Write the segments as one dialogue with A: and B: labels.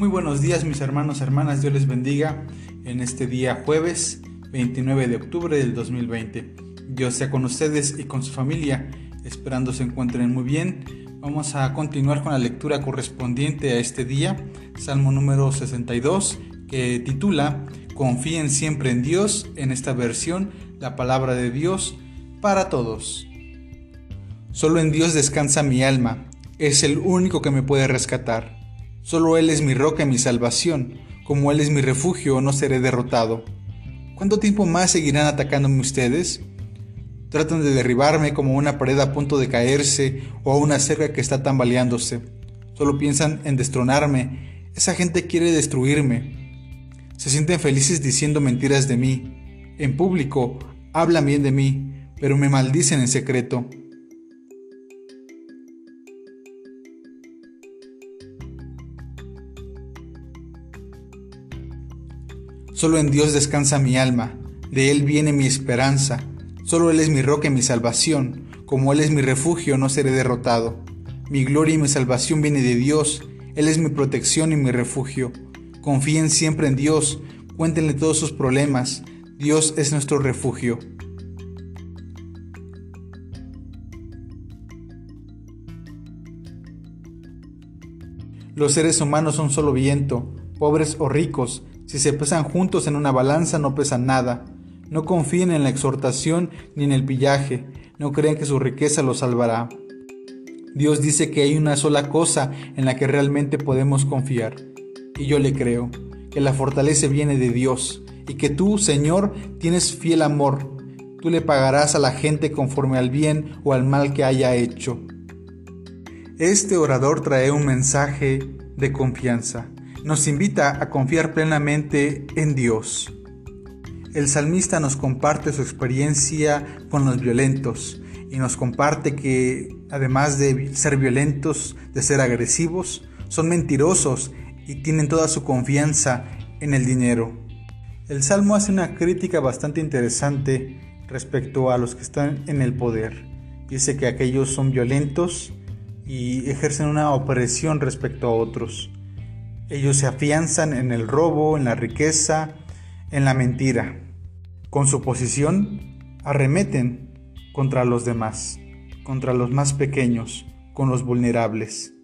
A: Muy buenos días mis hermanos, hermanas, Dios les bendiga en este día jueves 29 de octubre del 2020. Dios sea con ustedes y con su familia, esperando se encuentren muy bien. Vamos a continuar con la lectura correspondiente a este día, Salmo número 62, que titula Confíen siempre en Dios, en esta versión, la palabra de Dios para todos. Solo en Dios descansa mi alma, es el único que me puede rescatar. Solo Él es mi roca y mi salvación, como Él es mi refugio no seré derrotado. ¿Cuánto tiempo más seguirán atacándome ustedes? Tratan de derribarme como una pared a punto de caerse o una cerca que está tambaleándose. Solo piensan en destronarme. Esa gente quiere destruirme. Se sienten felices diciendo mentiras de mí. En público hablan bien de mí, pero me maldicen en secreto. Solo en Dios descansa mi alma, de Él viene mi esperanza, solo Él es mi roca y mi salvación, como Él es mi refugio no seré derrotado. Mi gloria y mi salvación viene de Dios, Él es mi protección y mi refugio. Confíen siempre en Dios, cuéntenle todos sus problemas, Dios es nuestro refugio. Los seres humanos son solo viento, pobres o ricos, si se pesan juntos en una balanza no pesan nada. No confíen en la exhortación ni en el pillaje, no crean que su riqueza los salvará. Dios dice que hay una sola cosa en la que realmente podemos confiar, y yo le creo, que la fortaleza viene de Dios, y que tú, Señor, tienes fiel amor. Tú le pagarás a la gente conforme al bien o al mal que haya hecho. Este orador trae un mensaje de confianza nos invita a confiar plenamente en Dios. El salmista nos comparte su experiencia con los violentos y nos comparte que además de ser violentos, de ser agresivos, son mentirosos y tienen toda su confianza en el dinero. El Salmo hace una crítica bastante interesante respecto a los que están en el poder. Dice que aquellos son violentos y ejercen una opresión respecto a otros. Ellos se afianzan en el robo, en la riqueza, en la mentira. Con su posición, arremeten contra los demás, contra los más pequeños, con los vulnerables.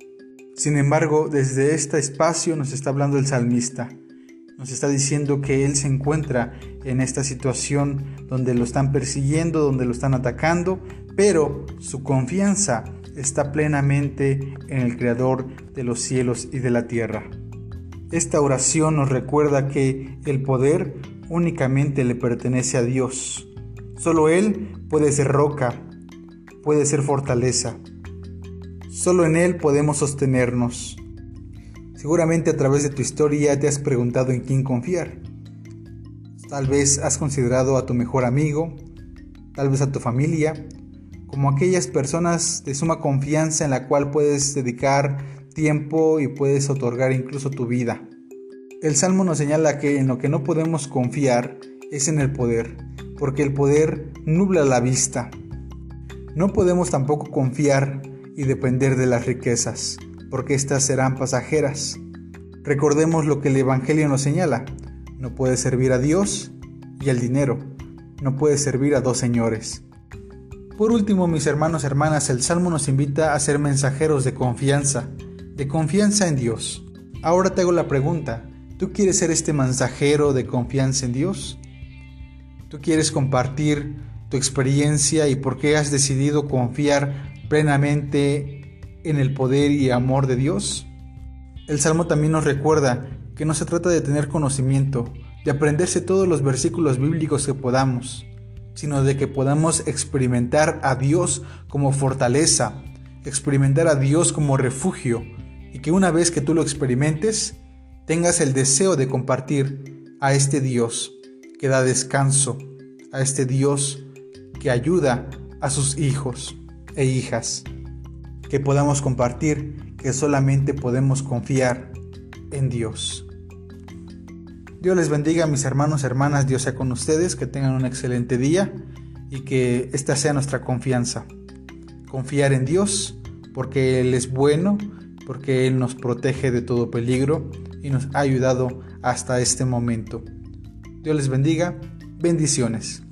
A: Sin embargo, desde este espacio nos está hablando el salmista. Nos está diciendo que él se encuentra en esta situación donde lo están persiguiendo, donde lo están atacando, pero su confianza está plenamente en el Creador de los cielos y de la tierra. Esta oración nos recuerda que el poder únicamente le pertenece a Dios. Solo Él puede ser roca, puede ser fortaleza. Solo en Él podemos sostenernos. Seguramente a través de tu historia te has preguntado en quién confiar. Tal vez has considerado a tu mejor amigo, tal vez a tu familia, como aquellas personas de suma confianza en la cual puedes dedicar tiempo y puedes otorgar incluso tu vida. El Salmo nos señala que en lo que no podemos confiar es en el poder, porque el poder nubla la vista. No podemos tampoco confiar y depender de las riquezas, porque éstas serán pasajeras. Recordemos lo que el Evangelio nos señala. No puedes servir a Dios y al dinero. No puedes servir a dos señores. Por último, mis hermanos y hermanas, el Salmo nos invita a ser mensajeros de confianza, de confianza en Dios. Ahora te hago la pregunta, ¿tú quieres ser este mensajero de confianza en Dios? ¿Tú quieres compartir tu experiencia y por qué has decidido confiar plenamente en el poder y amor de Dios? El Salmo también nos recuerda que no se trata de tener conocimiento, de aprenderse todos los versículos bíblicos que podamos, sino de que podamos experimentar a Dios como fortaleza, experimentar a Dios como refugio, y que una vez que tú lo experimentes, tengas el deseo de compartir a este Dios que da descanso, a este Dios que ayuda a sus hijos e hijas, que podamos compartir que solamente podemos confiar en Dios. Dios les bendiga, mis hermanos, hermanas, Dios sea con ustedes, que tengan un excelente día y que esta sea nuestra confianza. Confiar en Dios porque Él es bueno porque Él nos protege de todo peligro y nos ha ayudado hasta este momento. Dios les bendiga. Bendiciones.